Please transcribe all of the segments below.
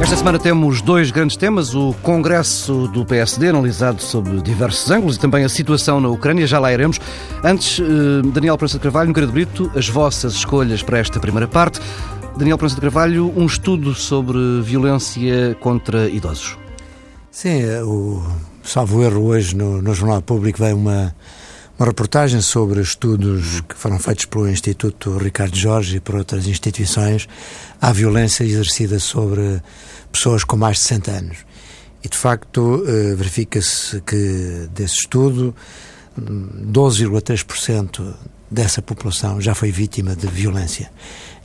Esta semana temos dois grandes temas: o Congresso do PSD, analisado sob diversos ângulos, e também a situação na Ucrânia. Já lá iremos. Antes, eh, Daniel Prensa de Carvalho, Nogueira de Brito, as vossas escolhas para esta primeira parte. Daniel Prensa de Carvalho, um estudo sobre violência contra idosos. Sim, é, o salvo erro hoje no, no Jornal Público veio uma, uma reportagem sobre estudos que foram feitos pelo Instituto Ricardo Jorge e por outras instituições à violência exercida sobre pessoas com mais de 60 anos. E, de facto, eh, verifica-se que desse estudo 12,3% dessa população já foi vítima de violência.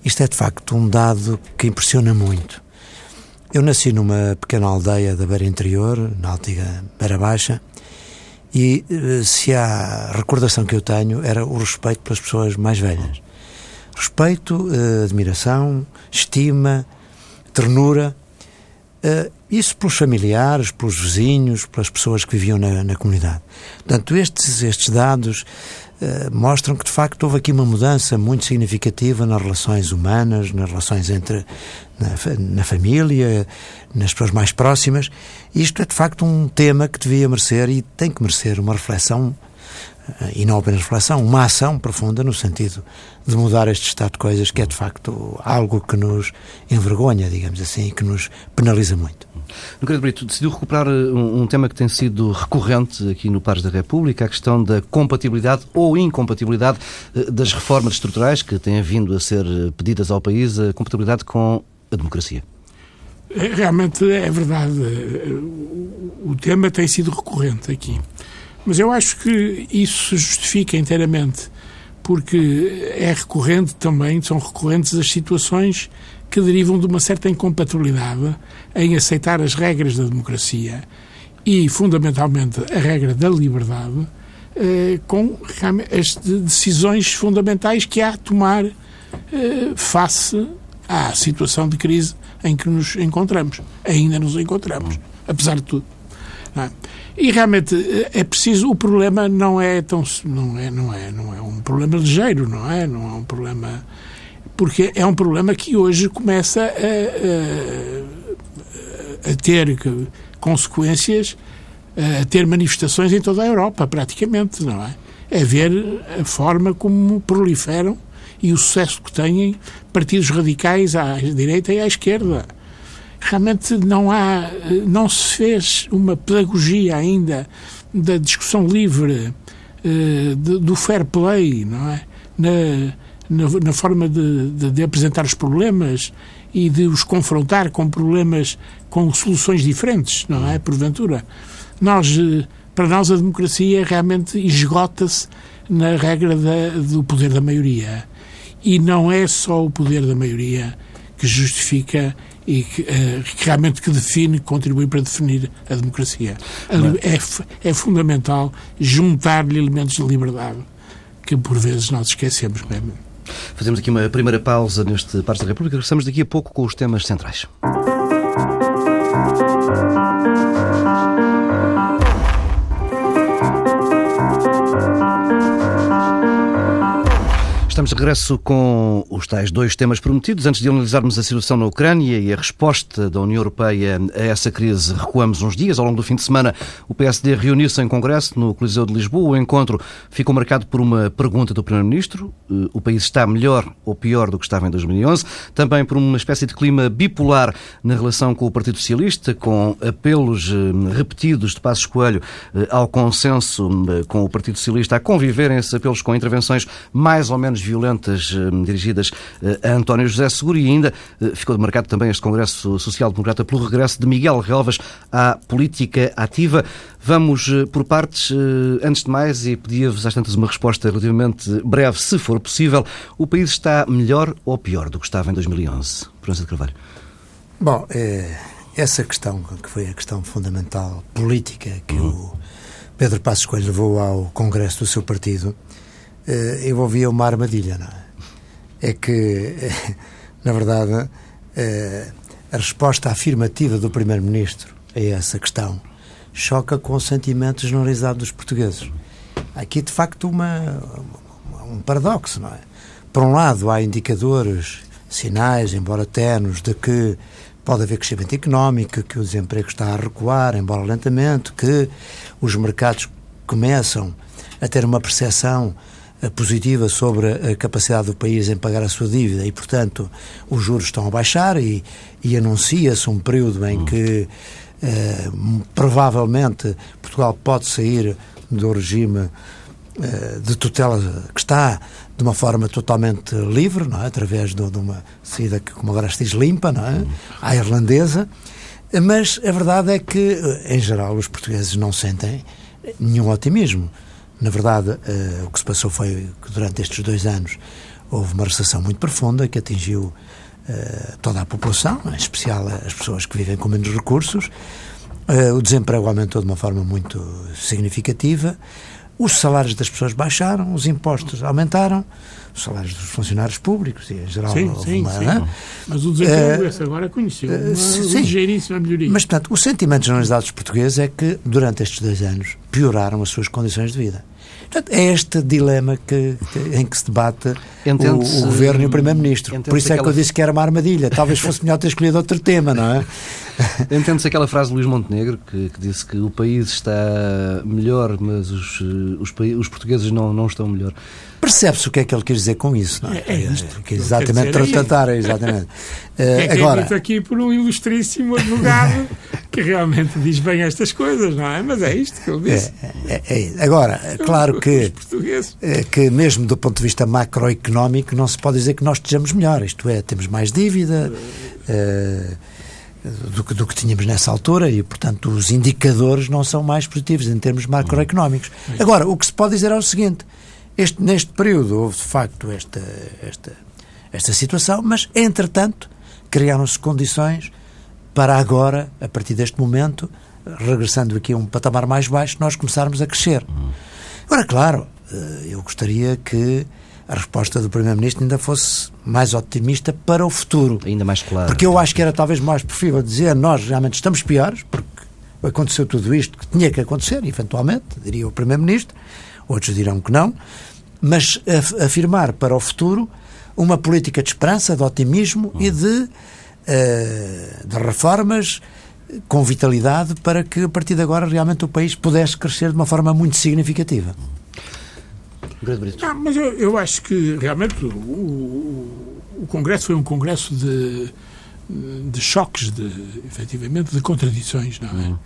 Isto é, de facto, um dado que impressiona muito. Eu nasci numa pequena aldeia da Beira Interior, na antiga Beira Baixa, e eh, se há recordação que eu tenho era o respeito pelas pessoas mais velhas. Respeito, eh, admiração, estima, ternura. Eh, isso pelos familiares, pelos vizinhos, pelas pessoas que viviam na, na comunidade. Portanto, estes, estes dados mostram que de facto houve aqui uma mudança muito significativa nas relações humanas, nas relações entre na, na, família, nas pessoas mais próximas. Isto é de facto um tema que devia merecer e tem que merecer uma reflexão e não apenas reflexão, uma ação profunda no sentido de mudar este estado de coisas que é de facto algo que nos envergonha, digamos assim, e que nos penaliza muito. No Querido Brito, decidiu recuperar um, um, tema que tem sido recorrente aqui no Pares da República, a questão da compatibilidade ou incompatibilidade eh, das reformas estruturais que têm vindo a ser eh, pedidas ao país, a compatibilidade com a democracia. É, realmente é verdade. O tema tem sido recorrente aqui. Mas eu acho que isso se justifica inteiramente, porque é recorrente também, são recorrentes as situações que derivam de uma certa incompatibilidade em aceitar as regras da democracia e, fundamentalmente, a regra da liberdade, eh, com as decisões fundamentais que há a tomar eh, face à situação de crise em que nos encontramos. Ainda nos encontramos, apesar de tudo. É? E realmente eh, é preciso. O problema não é tão. Não é, não é, não é um problema ligeiro, não é? Não é um problema. Porque é um problema que hoje começa a, a, a ter consequências, a ter manifestações em toda a Europa, praticamente, não é? É ver a forma como proliferam e o sucesso que têm partidos radicais à direita e à esquerda realmente não há, não se fez uma pedagogia ainda da discussão livre, de, do fair play, não é? Na, na, na forma de, de, de, apresentar os problemas e de os confrontar com problemas com soluções diferentes, não é? Porventura. Nós, eh, para nós, a democracia realmente esgota-se na regra da, do poder da maioria. E não é só o poder da maioria que justifica e que, uh, realmente que define, contribui para definir a democracia. É, é fundamental juntar-lhe elementos de liberdade que por vezes nós esquecemos mesmo. Fazemos aqui uma primeira pausa neste Parte da República. Regressamos daqui a pouco com os temas centrais. Estamos de regresso com os tais dois temas prometidos. Antes de analisarmos a situação na Ucrânia e a resposta da União Europeia a essa crise, recuamos uns dias. Ao longo do fim de semana, o PSD reuniu-se em Congresso no Coliseu de Lisboa. O encontro ficou marcado por uma pergunta do Primeiro-Ministro: eh, o país está melhor ou pior do que estava em 2011? Também por uma espécie de clima bipolar na relação com o Partido Socialista, com apelos eh, repetidos de Passos Coelho eh, ao consenso com o Partido Socialista, a conviverem esses apelos com intervenções mais ou menos violentas eh, dirigidas eh, a António José Seguro e ainda eh, ficou demarcado também este Congresso Social Democrata pelo regresso de Miguel Relvas à política ativa. Vamos por partes. Antes de mais, e pedia-vos às tantas uma resposta relativamente breve, se for possível, o país está melhor ou pior do que estava em 2011? Proença de Carvalho. Bom, é, essa questão, que foi a questão fundamental política que uhum. o Pedro Passos Coelho levou ao Congresso do seu partido, uh, envolvia uma armadilha, não é? É que, na verdade, uh, a resposta afirmativa do Primeiro-Ministro a essa questão choca com o sentimento generalizado dos portugueses. aqui de facto uma, um paradoxo, não é? Por um lado, há indicadores, sinais, embora tenos, de que pode haver crescimento económico, que o desemprego está a recuar, embora lentamente, que os mercados começam a ter uma percepção eh, positiva sobre a capacidade do país em pagar a sua dívida e, portanto, os juros estão a baixar e, e anuncia-se um período em que eh, provavelmente Portugal pode sair do regime eh, de tutela que está de uma forma totalmente livre, não é? através de, de uma saída que, como agora se diz, limpa, não é? à irlandesa. Mas a verdade é que, em geral, os portugueses não sentem nenhum otimismo. Na verdade, uh, o que se passou foi que durante estes dois anos houve uma recessão muito profunda que atingiu uh, toda a população, em especial as pessoas que vivem com menos recursos. Uh, o desemprego aumentou de uma forma muito significativa. Os salários das pessoas baixaram, os impostos aumentaram, os salários dos funcionários públicos e, em geral, sim, sim, uma, sim. Mas o desemprego, uh, esse agora conheceu uma sim, ligeiríssima melhoria. Mas, portanto, o sentimento generalizado dos portugueses é que, durante estes dois anos, pioraram as suas condições de vida. Portanto, é este dilema que, que, em que se debate o, o, Governo e o Primeiro-Ministro. Por isso é aquela... que eu disse que era uma armadilha. Talvez fosse melhor ter escolhido outro tema, não é? Entende-se aquela frase de Luís Montenegro que, que, disse que o país está melhor, mas os, os, os portugueses não, não estão melhor. Percebe-se o que é que ele quer dizer com isso, não é? É, é isto. Que exatamente tratar, é exatamente. é, que agora, é aqui por um ilustríssimo advogado que realmente diz bem estas coisas, não é? Mas é isto que ele disse. É, é, é Agora, claro que, é, que mesmo do ponto de vista macroeconómico não se pode dizer que nós estejamos melhor, isto é, temos mais dívida uh, do, que, do que tínhamos nessa altura e, portanto, os indicadores não são mais positivos em termos macroeconómicos. Agora, o que se pode dizer é o seguinte, este, neste período houve, de facto, esta, esta, esta situação, mas, entretanto, criaram-se condições para agora, a partir deste momento, regressando aqui a um patamar mais baixo, nós começarmos a crescer. Agora, claro, eh, eu gostaria que a resposta do Primeiro-Ministro ainda fosse mais otimista para o futuro. Ainda mais claro. Porque eu acho que era talvez mais preferível dizer nós realmente estamos piores, porque aconteceu tudo isto que tinha que acontecer, eventualmente, diria o Primeiro-Ministro, outros dirão que não, mas afirmar para o futuro uma política de esperança, de otimismo hum. e de eh, de reformas com vitalidade para que a partir de agora realmente o país pudesse crescer de uma forma muito significativa. Ah, mas eu, eu, acho que realmente o, o, o, Congresso foi um Congresso de, de choques, de, efetivamente, de contradições, não é? Uhum.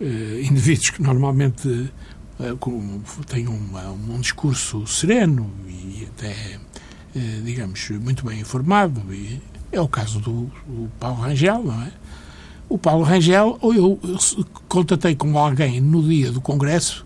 Uh, indivíduos que normalmente uh, têm um, um discurso sereno e até, uh, digamos, muito bem informado e é o caso do, do Paulo Rangel, não é? O Paulo Rangel, ou eu, contatei com alguém no dia do Congresso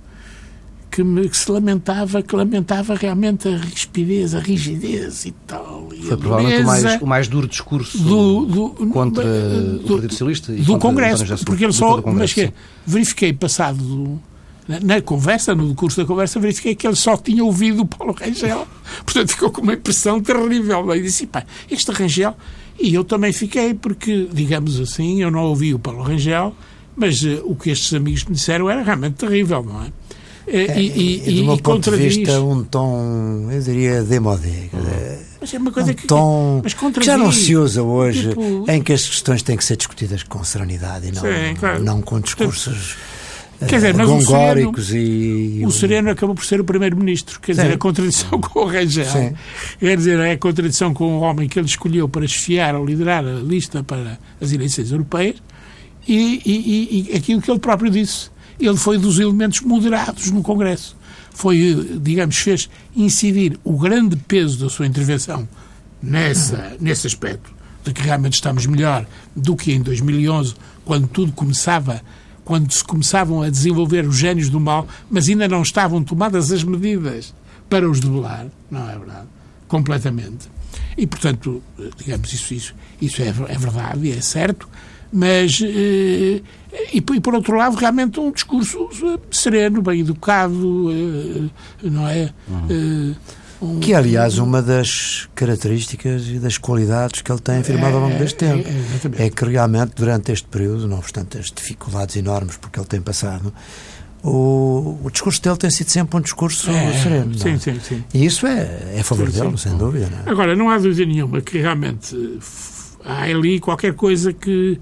que, me, que, se lamentava, que lamentava realmente a rispidez, a rigidez e tal. E Foi provavelmente o mais, o mais duro discurso do, do, contra do, o Partido Socialista e do Congresso, porque ele só, mas que verifiquei passado na conversa, no curso da conversa, verifiquei que ele só tinha ouvido o Paulo Rangel. Portanto, ficou com uma impressão terrível. E disse, pá, este Rangel... E eu também fiquei, porque, digamos assim, eu não ouvi o Paulo Rangel, mas uh, o que estes amigos me disseram era realmente terrível, não é? Eh, é, e, e, do meu ponto de vista, um tom, eu diria, demodé. Mas é uma coisa um que, tom que já não se usa hoje, tipo... em que as questões têm que ser discutidas com serenidade e não, Sim, claro. não com discursos Quer dizer, mas o Sereno, e... o Sereno acabou por ser o primeiro-ministro. Quer Sim. dizer, a contradição com o Rangel. Sim. Quer dizer, é a contradição com o homem que ele escolheu para esfiar ou liderar a lista para as eleições europeias e, e, e aquilo que ele próprio disse. Ele foi dos elementos moderados no Congresso. Foi, digamos, fez incidir o grande peso da sua intervenção nessa, nesse aspecto, de que realmente estamos melhor do que em 2011, quando tudo começava quando se começavam a desenvolver os gênios do mal, mas ainda não estavam tomadas as medidas para os debelar, não é verdade? Completamente. E, portanto, digamos, isso, isso, isso é, é verdade e é certo, mas, eh, e, e, por outro lado, realmente um discurso sereno, bem educado, eh, não é? Uhum. Que é, aliás, uma das características e das qualidades que ele tem afirmado ao longo deste é, tempo. É, é, que realmente, durante este período, não obstante as dificuldades enormes porque ele tem passado, o, o discurso dele tem sido sempre um discurso É, sereno. sim, sim, sim. E isso é, é a favor Sim, dele, sim. sem dúvida. Não é? Agora, não há dúvida nenhuma que realmente há ali qualquer coisa que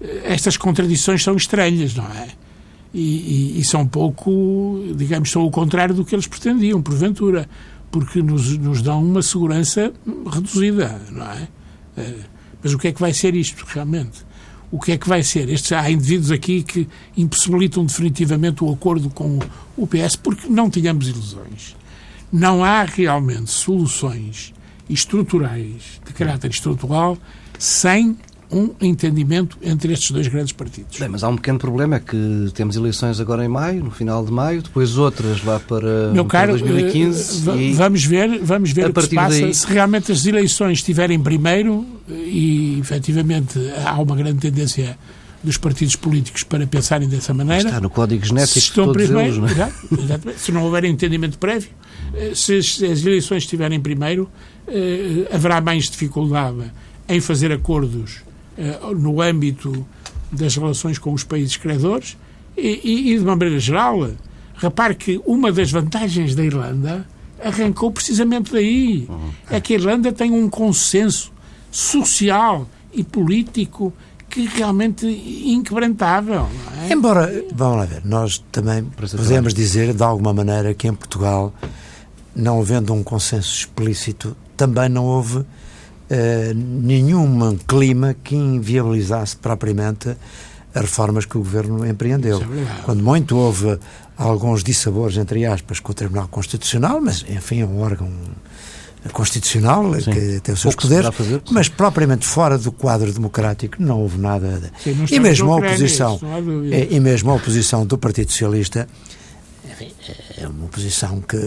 eh, estas contradições são estranhas, não é? E, e- e são pouco, digamos, são o contrário do que eles pretendiam, porventura, porque nos, nos dão uma segurança reduzida, não é? Eh, Mas o que é que vai ser isto, realmente? O que é que vai ser? Estes, há indivíduos aqui que impossibilitam definitivamente o acordo com o PS, porque não tínhamos ilusões não há realmente soluções estruturais, de caráter estrutural, sem um entendimento entre estes dois grandes partidos. Bem, mas há um pequeno problema, é que temos eleições agora em maio, no final de maio, depois outras lá para, Meu para caro, 2015 eh, e vamos ver, vamos ver a o que se passa. daí- Se realmente as eleições estiverem primeiro, eh, e efetivamente há uma grande tendência dos partidos políticos para pensarem dessa maneira, está no código se genético de estão todos primeiro, eles, não é? exatamente, se não houver entendimento prévio, eh, se as, se eleições estiverem primeiro, haverá mais dificuldade em fazer acordos no âmbito das relações com os países credores e, e, e, de uma maneira geral, repare que uma das vantagens da Irlanda arrancou precisamente daí. É que a Irlanda tem um consenso social e político que realmente inquebrantável. Não é? Embora, vamos lá ver, nós também Parece podemos dizer de alguma maneira que em Portugal, não havendo um consenso explícito, também não houve eh, nenhum clima que inviabilizasse propriamente as reformas que o Governo empreendeu. É. Quando muito houve alguns dissabores, entre aspas, com o Tribunal Constitucional, mas enfim é um órgão constitucional Sim. que tem os seus Pouco se poderes, poderá fazer, mas propriamente fora do quadro democrático não houve nada. Sim, não e mesmo a oposição, isso e, mesmo a oposição do Partido Socialista enfim, é uma oposição que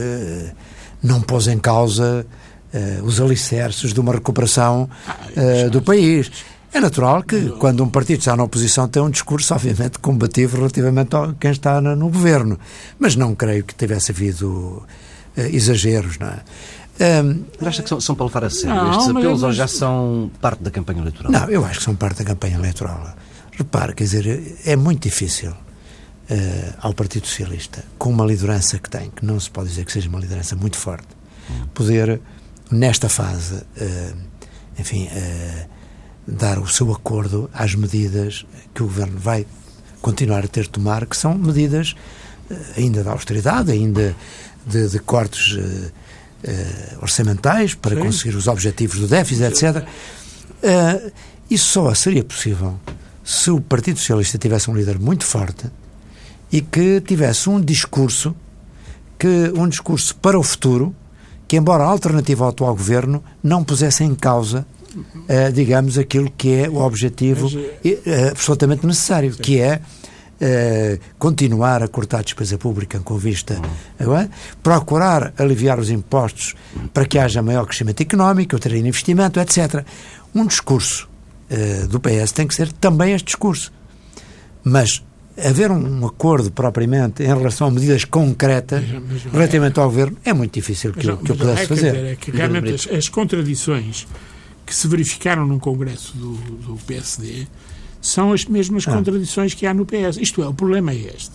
não pôs em causa eh, os alicerces de uma recuperação eh, do país. É natural que, quando um partido está na oposição, tem um discurso, obviamente, combativo relativamente a quem está no, no governo. Mas não creio que tivesse havido eh, exageros, não é? Mas acha que são, são para levar a sério Não, estes mas- apelos ou mas- já são parte da campanha eleitoral? Não, eu acho que são parte da campanha eleitoral. Repare, quer dizer, é muito difícil eh, ao Partido Socialista, com uma liderança que tem, que não se pode dizer que seja uma liderança muito forte, poder, nesta fase, eh, enfim, eh, dar o seu acordo às medidas que o Governo vai continuar a ter de tomar, que são medidas eh, ainda de austeridade, ainda de, de cortes orçamentais para Sim. conseguir os objetivos do déficit, etc. Isso só seria possível se o Partido Socialista tivesse um líder muito forte e que tivesse um discurso que um discurso para o futuro que embora alternativa ao atual governo não pusesse em causa eh, digamos aquilo que é o objetivo Mas, eh, absolutamente necessário que é eh, continuar a cortar a despesa pública com vista não é? procurar aliviar os impostos para que haja maior crescimento económico, ter investimento, etc. Um discurso eh, do PS tem que ser também este discurso. Mas haver um, um acordo propriamente em relação a medidas concretas Mas- mas não é. relativamente ao governo é muito difícil que, eu, que eu pudesse é, fazer. dizer, é que realmente as, as contradições que se verificaram num congresso do, do PSD são as mesmas Ah. contradições que há no PS. Isto é, o problema é este.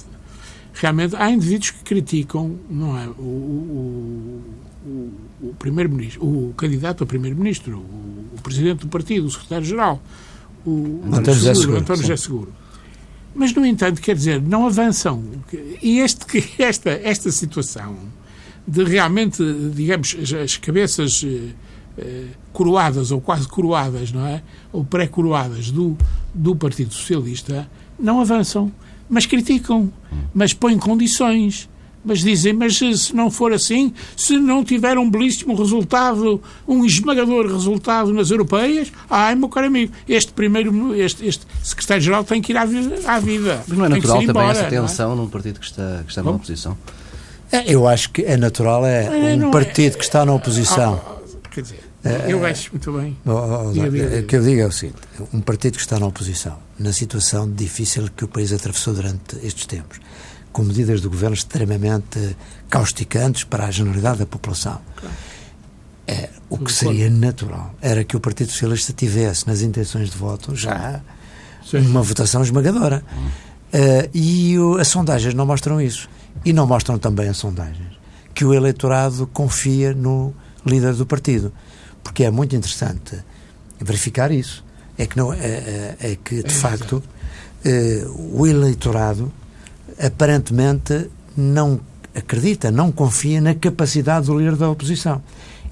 Realmente há indivíduos que criticam, não é, o, o, o, o primeiro-ministro, o candidato a primeiro-ministro, o, o presidente do partido, o secretário-geral, o António José Seguro, António. José Seguro. Mas, no entanto, quer dizer, não avançam. E este, esta, esta situação de realmente, digamos, as, as cabeças eh, eh, coroadas ou quase coroadas, não é? Ou pré-coroadas do, do Partido Socialista, não avançam, mas criticam, mas põem condições. Mas dizem, mas se se não for assim, se não tiver um belíssimo resultado, um esmagador resultado nas europeias, ai, meu caro amigo, este primeiro, este, este secretário-geral tem que ir à, à vida. Mas não é natural também embora, essa é? tensão num partido que está, que está na oposição? É, Eu acho que é natural, é É, um é- partido que está na oposição. Ah, quer dizer, eu acho muito bem. Oh, oh, oh, O que eu digo é o seguinte: um partido que está na oposição, na situação difícil que o país atravessou durante estes tempos, com medidas do governo extremamente causticantes para a generalidade da população. É, o que seria natural era que o Partido Socialista tivesse nas intenções de voto já Sim. uma votação esmagadora. Uh, e o, as sondagens não mostram isso. E não mostram também as sondagens que o eleitorado confia no líder do partido. Porque é muito interessante verificar isso. É que, não, é, é, é que de é facto, uh, o eleitorado aparentemente não acredita, não confia na capacidade do líder da oposição.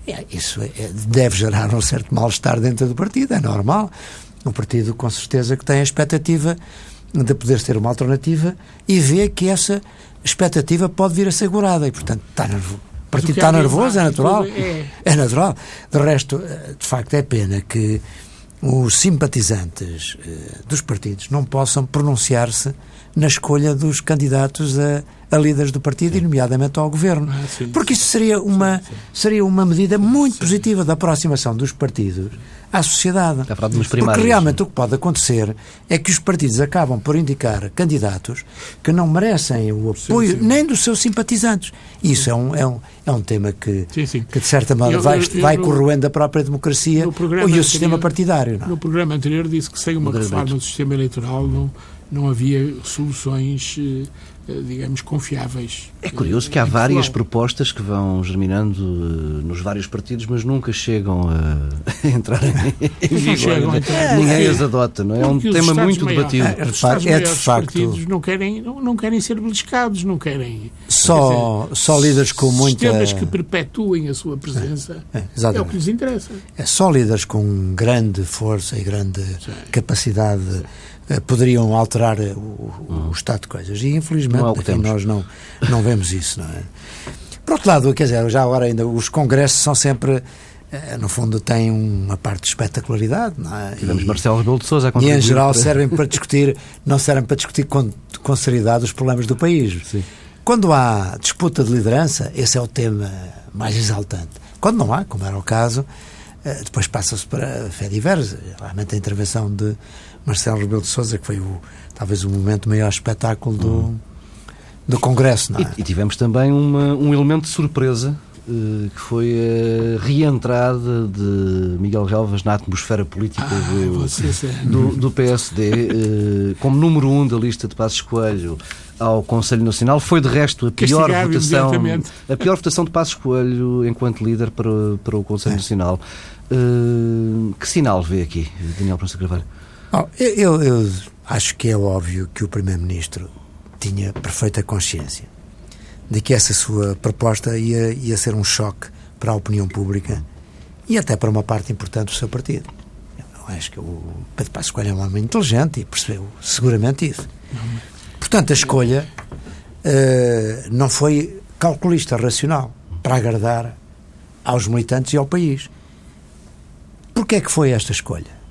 É, isso é, é, deve gerar um certo mal-estar dentro do partido, é normal. O partido, com certeza, que tem a expectativa de poder ter uma alternativa e vê que essa expectativa pode vir a ser segurada e, portanto, está nervoso. O partido está nervoso, é natural. É... é natural. De resto, eh, de facto, é pena que os simpatizantes eh, dos partidos não possam pronunciar-se na escolha dos candidatos a, a líderes do partido, sim. e nomeadamente ao governo. Ah, sim, Porque isso seria uma, seria uma medida muito positiva da aproximação dos partidos à sociedade. É Porque realmente o que pode acontecer é que os partidos acabam por indicar candidatos que não merecem o apoio sim, sim. nem dos seus simpatizantes. Isso é um, é um, é um tema que, sim, que de certa maneira, vai, eu, vai corroendo a própria democracia e o sistema partidário. Não? No programa anterior disse que sem uma reforma do sistema eleitoral não, não havia soluções eh, digamos, confiáveis. É curioso que há várias propostas que vão germinando uh, nos vários partidos, mas nunca chegam a entrar em vigor. Ninguém as adota, não é? É um tema muito maiores, debatido. É, os é de facto. partidos não querem, não, querem ser beliscados, não querem. Só, dizer, só líderes com muita. Sistemas que perpetuem a sua presença é, é, é o que lhes interessa. É só líderes com grande força e grande Sim. capacidade. Sim eh, poderiam alterar o, o, estado de coisas. E infelizmente não é nós não, não vemos isso. Não é? Por outro lado, quer dizer, já agora ainda os congressos são sempre eh, no fundo têm uma parte de espetacularidade, não é? Tivemos e, Marcelo Rebelo de Sousa a E em geral para... servem para discutir, não servem para discutir com, com seriedade os problemas do país. Sim. Quando há disputa de liderança, esse é o tema mais exaltante. Quando não há, como era o caso, eh, depois passa-se para fé diversa. Realmente a intervenção de Marcelo Rebelo de Sousa, que foi o, talvez o momento maior espetáculo do, do Congresso. Não é? e, e tivemos também uma, um elemento de surpresa eh, que foi a reentrada de Miguel Galvas na atmosfera política ah, do, do, do, PSD eh, como número um da lista de Passos Coelho ao Conselho Nacional. Foi, de resto, a pior votação a pior votação de Passos Coelho enquanto líder para, para o Conselho é. Nacional. Uh, que sinal vê aqui, Daniel Pronto Carvalho? Eu, eu acho que é óbvio que o Primeiro-Ministro tinha perfeita consciência de que essa sua proposta ia, ia ser um choque para a opinião pública e até para uma parte importante do seu partido. Eu acho que o Pedro Passos Coelho é um homem inteligente e percebeu seguramente isso. Portanto, a escolha uh, não foi calculista, racional, para agradar aos militantes e ao país. Porquê é que foi esta escolha?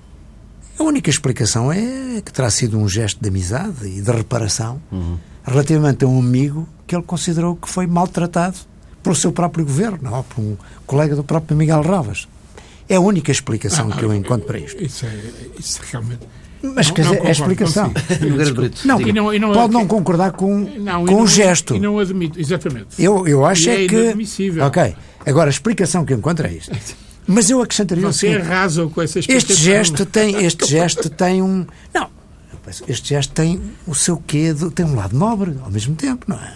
A única explicação é que terá sido um gesto de amizade e de reparação uhum. relativamente a um amigo que ele considerou que foi maltratado pelo seu próprio governo, ou por um colega do próprio Miguel Ravas. É a única explicação ah, que eu encontro para isto. Isso, é, isso realmente. Mas não, quer dizer, é a explicação. não, e não, e não, pode não concordar com, não, com o gesto. E não admito, exatamente. Eu, eu acho é, é que. Ok. Agora, a explicação que eu encontro é isto. Mas eu acrescentaria Você seguinte, arrasa com essa Este gesto tem, este gesto tem um, não, este gesto tem o seu quê, de, tem um lado nobre ao mesmo tempo, não é?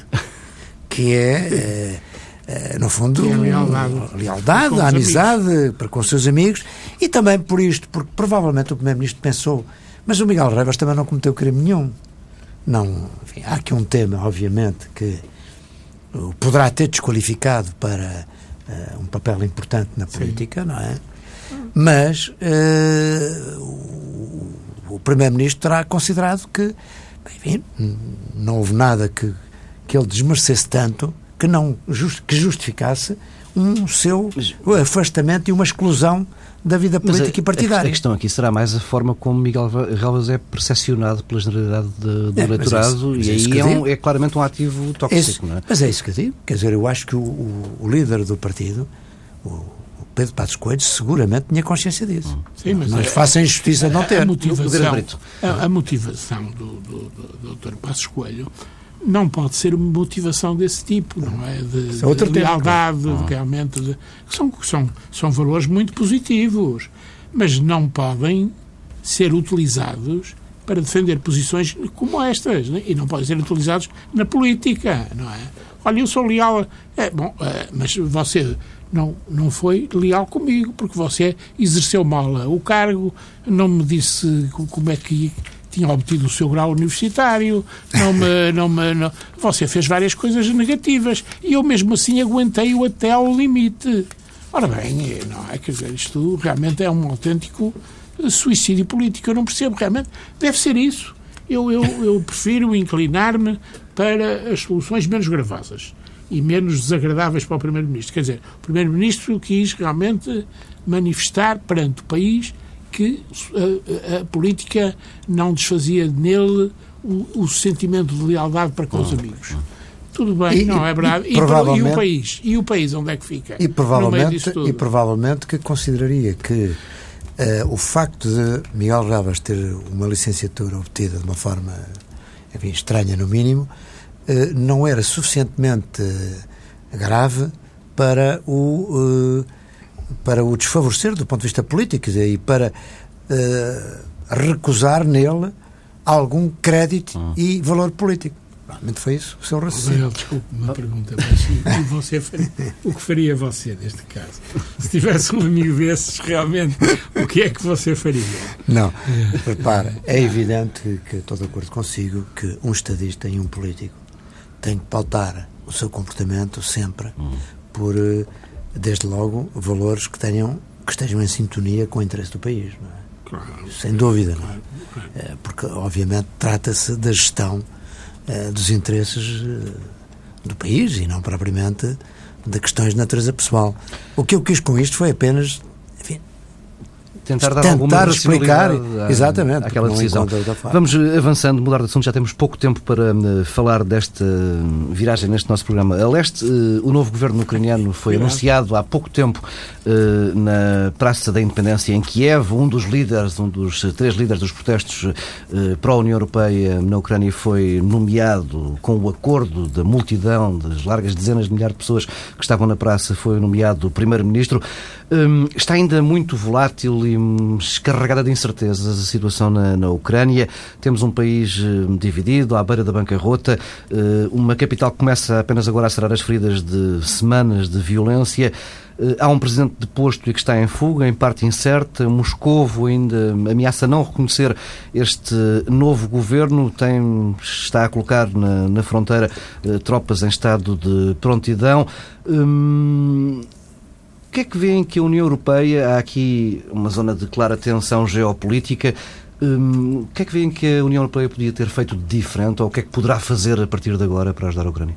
Que é, é, é no fundo, é a lealdade, lealdade a amizade amigos. para com os seus amigos e também por isto, porque provavelmente o Primeiro-Ministro pensou, mas o Miguel Revas também não cometeu crime nenhum. Não, enfim, há aqui um tema, obviamente, que o poderá ter desqualificado para uh, um papel importante na política, Sim. não é? Mas uh, o, o Primeiro-Ministro terá considerado que, enfim, não houve nada que, que ele desmerecesse tanto que não just, que justificasse um seu afastamento e uma exclusão da vida política a, e partidária. A questão aqui será mais a forma como Miguel Relvas é percepcionado pela generalidade de, do é, eleitorado é isso, e aí é, um, é, claramente um ativo tóxico. não é? Mas é isso que eu digo. Quer dizer, eu acho que o, o, o líder do partido, o, Pedro Passos Coelho, seguramente tinha consciência disso. Hum. Sim, mas não é, faça injustiça não ter. A motivação, a, a motivação do, do, do, Dr. Passos Coelho não pode ser uma motivação desse tipo, não é? De, é de lealdade, de, realmente. De, são, são, são valores muito positivos, mas não podem ser utilizados para defender posições como estas né? e não podem ser utilizados na política, não é? Olha, eu sou leal. É, bom, é, mas você não, não foi leal comigo, porque você exerceu mal o cargo, não me disse como é que tinha obtido o seu grau universitário, não me, não me, não, você fez várias coisas negativas e eu mesmo assim aguentei-o até ao limite. Ora bem, não é? Dizer, isto realmente é um autêntico suicídio político. Eu não percebo realmente. Deve ser isso. Eu, eu, eu prefiro inclinar-me para as soluções menos gravosas e menos desagradáveis para o Primeiro-Ministro. Quer dizer, o Primeiro-Ministro quis realmente manifestar perante o país que a, a, a política não desfazia nele o, o, sentimento de lealdade para com os amigos. Tudo bem, e, não é verdade? E, e, o país? E o país onde é que fica? E provavelmente, e provavelmente que consideraria que uh, o facto de Miguel Rabas ter uma licenciatura obtida de uma forma enfim, estranha no mínimo, uh, não era suficientemente grave para o uh, para o desfavorecer do ponto de vista político e para uh, recusar nele algum crédito hum. e valor político. Realmente foi isso o seu raciocínio. Desculpe uma pergunta, mas você faria, o que faria você neste caso? Se tivesse um amigo desses, realmente, o que é que você faria? Não, repara, é evidente que estou de acordo consigo que um estadista e um político têm que pautar o seu comportamento sempre hum. por uh, desde logo, valores que tenham que estejam em sintonia com o interesse do país, não é? Claro. Sem dúvida, não é? Eh, porque, obviamente, trata-se da gestão uh, dos interesses uh, do país e não propriamente de questões de natureza pessoal. O que eu quis com isto foi apenas tentar dar tentar alguma explicar exatamente aquela decisão. Vamos eh, avançando, mudar de assunto, já temos pouco tempo para uh, falar desta viragem neste nosso programa. A leste, o novo governo ucraniano foi anunciado há pouco tempo na Praça da Independência em Kiev. Um dos líderes, um dos três líderes dos protestos para a União Europeia na Ucrânia foi nomeado com o acordo da multidão, das largas dezenas de milhares de pessoas que estavam na praça, foi nomeado primeiro-ministro. Um, está ainda muito volátil e descarregada de incertezas a situação na, na Ucrânia. Temos um país hum, dividido, à beira da bancarrota, hum, uma capital que começa apenas agora a sarar as feridas de semanas de violência. Hum, há um presidente deposto e que está em fuga, em parte incerta. Moscovo ainda ameaça não reconhecer este novo governo. Tem, está a colocar na, na fronteira tropas em estado de prontidão. Hum, o que é que veem que a União Europeia, há aqui uma zona de clara tensão geopolítica, hum, o que é que veem que a União Europeia podia ter feito de diferente ou o que é que poderá fazer a partir de agora para ajudar a Ucrânia?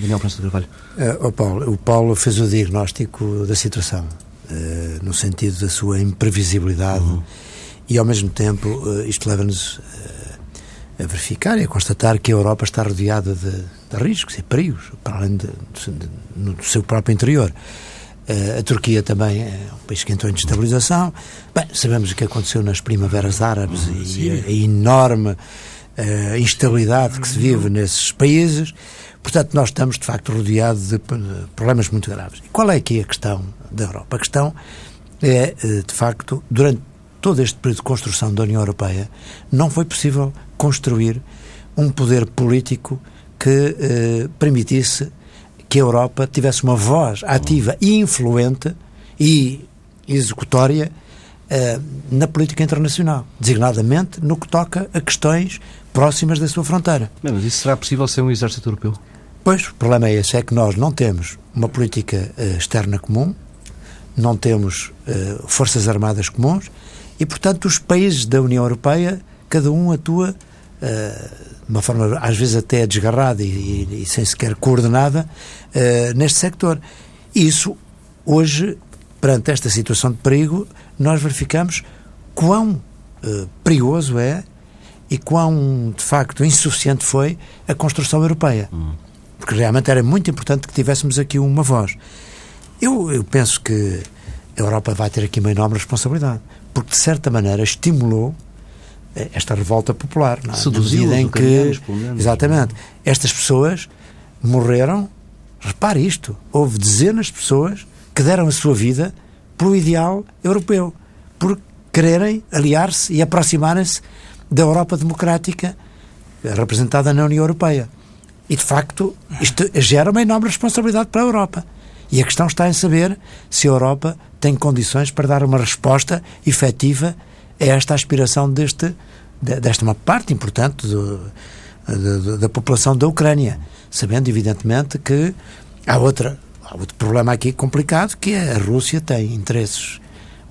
Daniel França de Carvalho. Uh, oh Paulo, o Paulo fez o diagnóstico da situação, uh, no sentido da sua imprevisibilidade uhum. e, ao mesmo tempo, uh, isto leva-nos a verificar e a constatar que a Europa está rodeada de, de riscos e perigos, para além de, de, no seu próprio interior. Uh, a Turquia também é um país que entrou em destabilização. Bem, sabemos o que aconteceu nas primaveras árabes e a, a, enorme uh, instabilidade que se vive nesses países. Portanto, nós estamos, de facto, rodeados de problemas muito graves. E qual é aqui a questão da Europa? A questão é, uh, de facto, durante todo este período de construção da União Europeia, não foi possível construir um poder político que permitisse que a Europa tivesse uma voz ativa e influente e executória uh, na política internacional, designadamente no que toca a questões próximas da sua fronteira. Mas isso será possível ser um exército europeu? Pois, o problema é esse, é que nós não temos uma política uh, externa comum, não temos uh, forças armadas comuns e, portanto, os países da União Europeia, cada um atua de uma forma às vezes até desgarrada e, e, e sem sequer coordenada, uh, neste sector. Isso, hoje, perante esta situação de perigo, nós verificamos quão uh, perigoso é e quão, de facto, insuficiente foi a construção europeia. Uhum. Porque realmente era muito importante que tivéssemos aqui uma voz. Eu, eu penso que a Europa vai ter aqui uma enorme responsabilidade, porque, de certa maneira, estimulou eh, esta revolta popular. Não é? Seduziu em que, exatamente, estas pessoas morreram Repare isto: houve dezenas de pessoas que deram a sua vida pelo ideal europeu, por quererem aliar-se e aproximarem-se da Europa Democrática representada na União Europeia. E, de facto, isto gera uma enorme responsabilidade para a Europa. E a questão está em saber se a Europa tem condições para dar uma resposta efetiva a esta aspiração deste, desta uma parte importante do, da, da população da Ucrânia. Sabendo, evidentemente, que há, outra, há outro problema aqui complicado, que é a Rússia tem interesses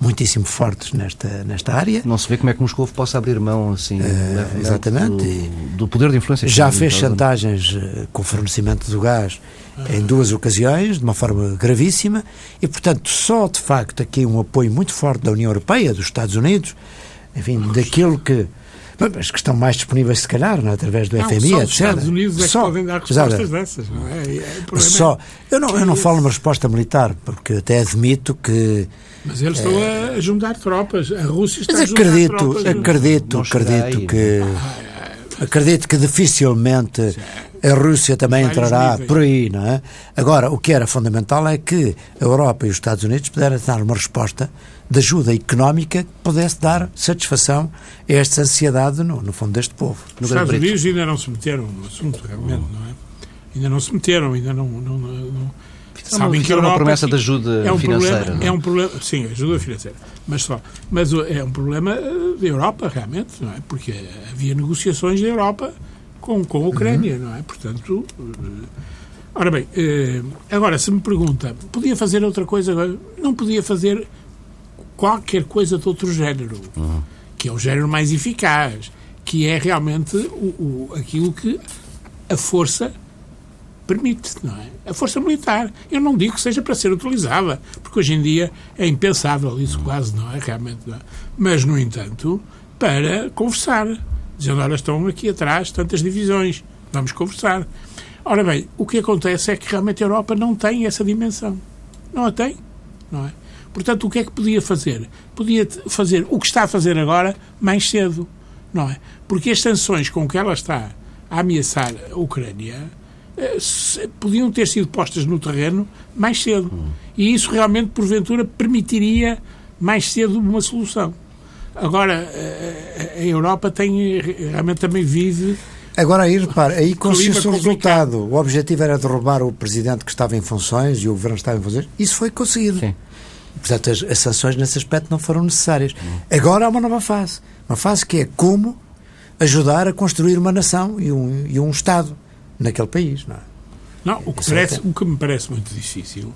muitíssimo fortes nesta, nesta área. Não se vê como é que Moscou possa abrir mão assim uh, exatamente. Do, do, poder de influência. Já fez chantagens uh, com o fornecimento do gás em duas ocasiões, de uma forma gravíssima, e portanto só de facto aqui um apoio muito forte da União Europeia, dos Estados Unidos, enfim, daquilo que mas que estão mais disponíveis, se calhar, não, é? através do não, FMI, só etc. Os Estados Unidos é só, que podem dar respostas exatamente. dessas, não é? é só, eu, não, eu não falo numa resposta militar, porque até admito que. Mas eles estão é... a juntar tropas. A Rússia está mas a juntar acredito, tropas. Acredito, acredito que. Acredito que dificilmente a Rússia também entrará por aí, não é? Agora, o que era fundamental é que a Europa e os Estados Unidos pudessem dar uma resposta de ajuda económica que pudesse dar satisfação a esta ansiedade, no, no fundo, deste povo. Os Estados Unidos ainda não se meteram no assunto, realmente, não é? Ainda não se meteram, ainda não... não, não Sabem que é uma promessa de ajuda é um financeira. Problema, é um problema, sim, ajuda financeira, mas só. Mas é um problema eh, da Europa, realmente, não é? Porque havia negociações da Europa com, com a Ucrânia, uhum. não é? Portanto, eh, ora bem, eh, agora se me pergunta, podia fazer outra coisa? Não podia fazer qualquer coisa de outro género, uhum. que é o género mais eficaz, que é realmente o, o, aquilo que a força permite, não é? A força militar. Eu não digo que seja para ser utilizada, porque hoje em dia é impensável isso quase, não é? Realmente não é. Mas, no entanto, para conversar. Dizendo, olha, estão aqui atrás tantas divisões, vamos conversar. Ora bem, o que acontece é que realmente a Europa não tem essa dimensão. Não a tem, não é? Portanto, o que é que podia fazer? Podia fazer o que está a fazer agora mais cedo, não é? Porque as sanções com que ela está a ameaçar a Ucrânia podiam ter sido postas no terreno mais cedo. E isso realmente, porventura, permitiria mais cedo uma solução. Agora, eh, a Europa tem, realmente também vive. Agora aí, repare, aí conseguiu-se o resultado. O objetivo era derrubar o presidente que estava em funções e o governo estava em funções. Isso foi conseguido. Sim. Portanto, as, as, sanções nesse aspecto não foram necessárias. Agora há uma nova fase. Uma fase que é como ajudar a construir uma nação e um, e um Estado naquele país. Não, é? não o, que parece, o que me parece muito difícil,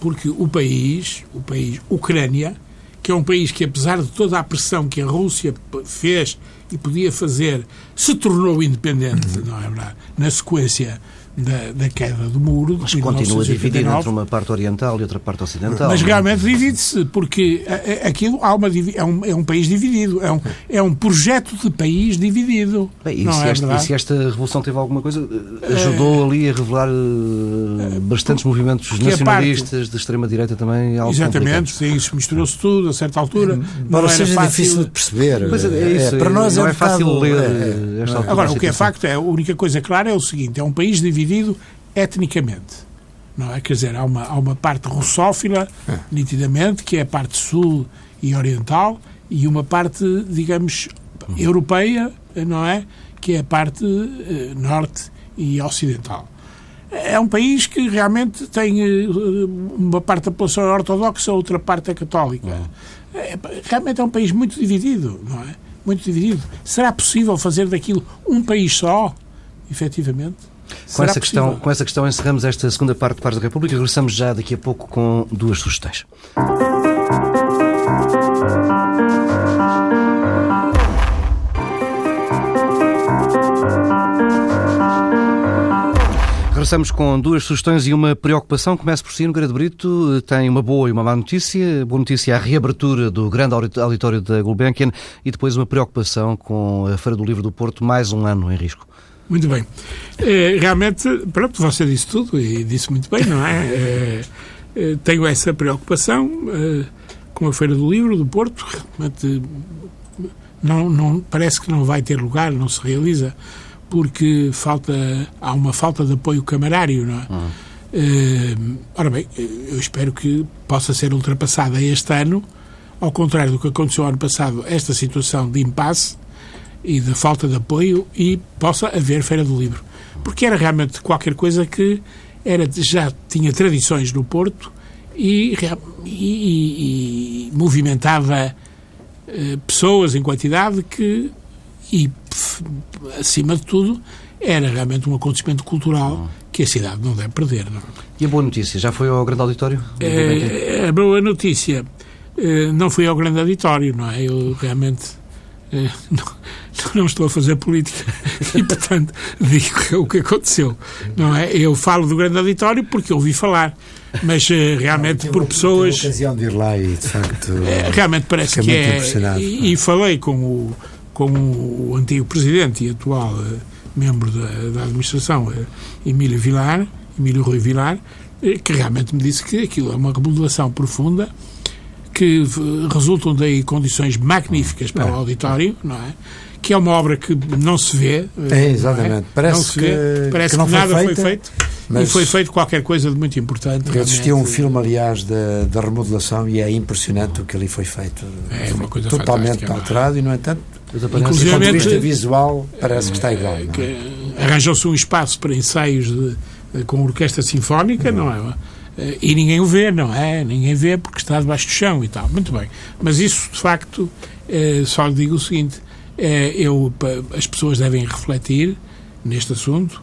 porque o país, o país Ucrânia, que é um país que, apesar de toda a pressão que a Rússia fez e podia fazer, se tornou independente, uhum. não é verdade? Na sequência da, da queda do muro. Mas continua dividido entre uma parte oriental e outra parte ocidental. Mas é? realmente divide-se, porque aquilo há uma, é, um, é um país dividido, é um, é um projeto de país dividido. Bem, e, se é esta, e, se esta, revolução teve alguma coisa, ajudou é, ali a revelar uh, bastantes movimentos nacionalistas parte, de extrema-direita também. Exatamente, sim, isso misturou-se tudo a certa altura. Embora seja fácil... difícil de perceber. Mas é, isso, para nós não é, fácil ler. Esta Agora, o que é facto é, a única coisa clara é o seguinte, é um país dividido dividido etnicamente. Não é? Quer dizer, há uma, há uma parte russófila, é. nitidamente, que é a parte sul e oriental, e uma parte, digamos, uhum. europeia, não é? Que é a parte uh, norte e ocidental. É um país que realmente tem uh, uma parte da população ortodoxa, outra parte é católica. Uhum. É, realmente é um país muito dividido, não é? Muito dividido. Será possível fazer daquilo um país só, efetivamente? Com essa, questão, com essa questão encerramos esta segunda parte do Pares da República. Regressamos já daqui a pouco com duas sugestões. Regressamos com duas sugestões e uma preocupação. Começo por si, Nogueira de Brito. Tem uma boa e uma má notícia. Boa notícia é a reabertura do grande auditório da Gulbenkian e depois uma preocupação com a Feira do Livro do Porto, mais um ano em risco. Muito bem. É, realmente, pronto, você disse tudo e disse muito bem, não é? é, é tenho essa preocupação com a Feira do Livro do Porto. Realmente, não, não, parece que não vai ter lugar, não se realiza, porque falta, há uma falta de apoio camarário, não é? Uhum. ora bem, eu espero que possa ser ultrapassada este ano, ao contrário do que aconteceu ano passado, esta situação de impasse e da falta de apoio e possa haver Feira do Livro. Porque era realmente qualquer coisa que era, já tinha tradições no Porto e, e, e, e movimentava eh, pessoas em quantidade que, e acima de tudo, era realmente um acontecimento cultural que a cidade não deve perder. Não? E a boa notícia? Já foi ao grande auditório? É, a boa notícia eh, não foi ao grande auditório, não é? Eu realmente eh, não, não, estou a fazer política e, portanto, digo o que aconteceu, não é? Eu falo do grande auditório porque ouvi falar, mas realmente não, por pessoas... Tive a ocasião de ir lá e, de facto... realmente parece que é... E, e, falei com o, com o antigo presidente e atual membro da, da administração, Emílio Vilar, Emílio Rui Vilar, eh, que realmente me disse que aquilo é uma remodelação profunda, que resultam daí condições magníficas para é. o auditório, não é? Que é uma obra que não se vê. É, exatamente. É? Parece, que, Parece que, que nada foi feito. Mas e foi feito qualquer coisa de muito importante. Eu assisti a um filme, aliás, da, da remodelação e é impressionante o que ali foi feito. É uma coisa Totalmente é? alterado e, no entanto, Inclusive, do ponto de vista visual, parece que está igual. É? Arranjou-se um espaço para ensaios de, de, com orquestra sinfónica, uhum. não é? Eh, e ninguém o vê, não é? Ninguém vê porque está debaixo do chão e tal. Muito bem. Mas isso, de facto, é, só lhe digo o seguinte: é, eu, as pessoas devem refletir neste assunto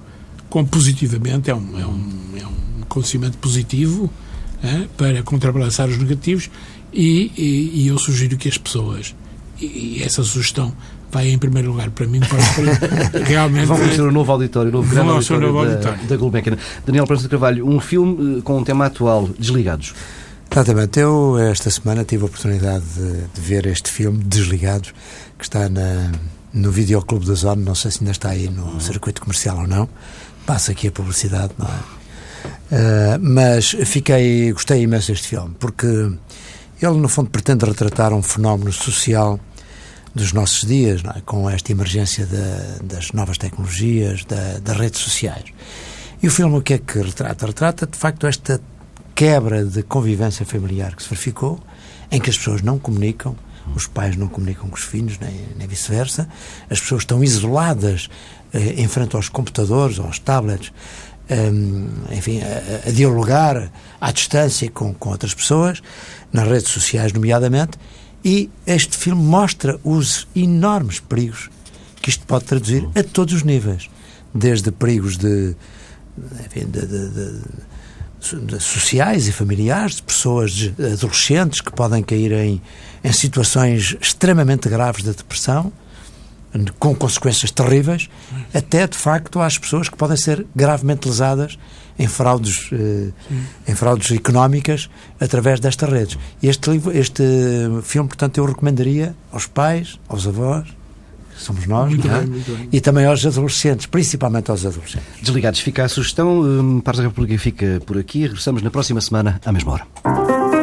com positivamente, é um, é um, é um acontecimento positivo é, para contrabalançar os negativos e, e, e eu sugiro que as pessoas e essa sugestão vai em primeiro lugar para mim para, realmente vão conhecer o novo auditório o novo grande auditório, novo da, auditório. da Gulbenkian Daniel Prensa de Carvalho um filme eh, com um tema atual Desligados Exatamente, eu esta semana tive a oportunidade de, de ver este filme Desligados que está na, no Videoclube da Zona não sei se ainda está aí no uhum. circuito comercial ou não passa aqui a publicidade não é? Uh, mas fiquei, gostei imenso deste filme porque ele no fundo pretende retratar um fenómeno social dos nossos dias, é? com esta emergência das novas tecnologias, da, das redes sociais. E o filme o que é que retrata? Retrata, de facto, esta quebra de convivência familiar que se verificou, em que as pessoas não comunicam, os pais não comunicam com os filhos, nem, nem vice-versa, as pessoas estão isoladas eh, em frente aos computadores, aos tablets, um, enfim, a, a, dialogar à distância com, com outras pessoas, nas redes sociais, nomeadamente, e este filme mostra os enormes perigos que isto pode traduzir a todos os níveis. Desde perigos de, enfim, de, de, de sociais e familiares, de pessoas adolescentes que podem cair em, em situações extremamente graves de depressão, com consequências terríveis, até de facto às pessoas que podem ser gravemente lesadas em fraudes, eh, em fraudes económicas através destas redes. Este, livro, este filme, portanto, eu recomendaria aos pais, aos avós, somos nós, muito é? bem, muito bem. e também aos adolescentes, principalmente aos adolescentes. Desligados, fica a sugestão. Hum, Para a República fica por aqui. Regressamos na próxima semana, à mesma hora.